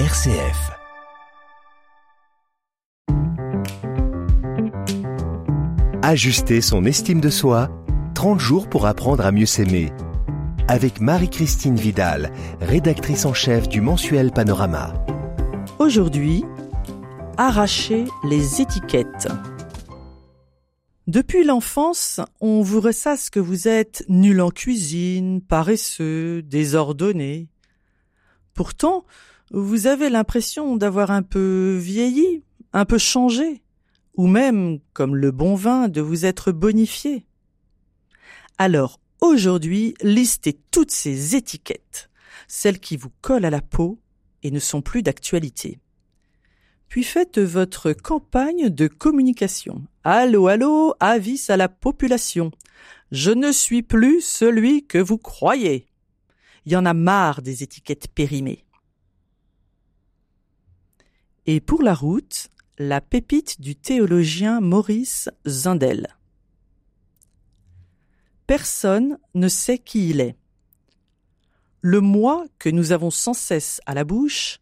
RCF. Ajuster son estime de soi, 30 jours pour apprendre à mieux s'aimer. Avec Marie-Christine Vidal, rédactrice en chef du mensuel Panorama. Aujourd'hui, arracher les étiquettes. Depuis l'enfance, on vous ressasse que vous êtes nul en cuisine, paresseux, désordonné. Pourtant, vous avez l'impression d'avoir un peu vieilli, un peu changé, ou même, comme le bon vin, de vous être bonifié. Alors, aujourd'hui, listez toutes ces étiquettes, celles qui vous collent à la peau et ne sont plus d'actualité. Puis faites votre campagne de communication. Allô, allô, avis à la population. Je ne suis plus celui que vous croyez. Il y en a marre des étiquettes périmées. Et pour la route, la pépite du théologien Maurice Zindel. Personne ne sait qui il est. Le moi que nous avons sans cesse à la bouche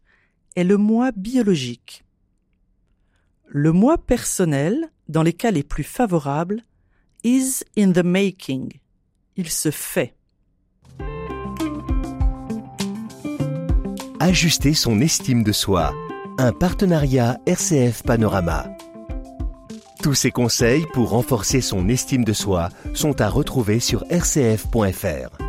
est le moi biologique. Le moi personnel, dans les cas les plus favorables, is in the making. Il se fait. Ajuster son estime de soi. Un partenariat RCF Panorama. Tous ces conseils pour renforcer son estime de soi sont à retrouver sur rcf.fr.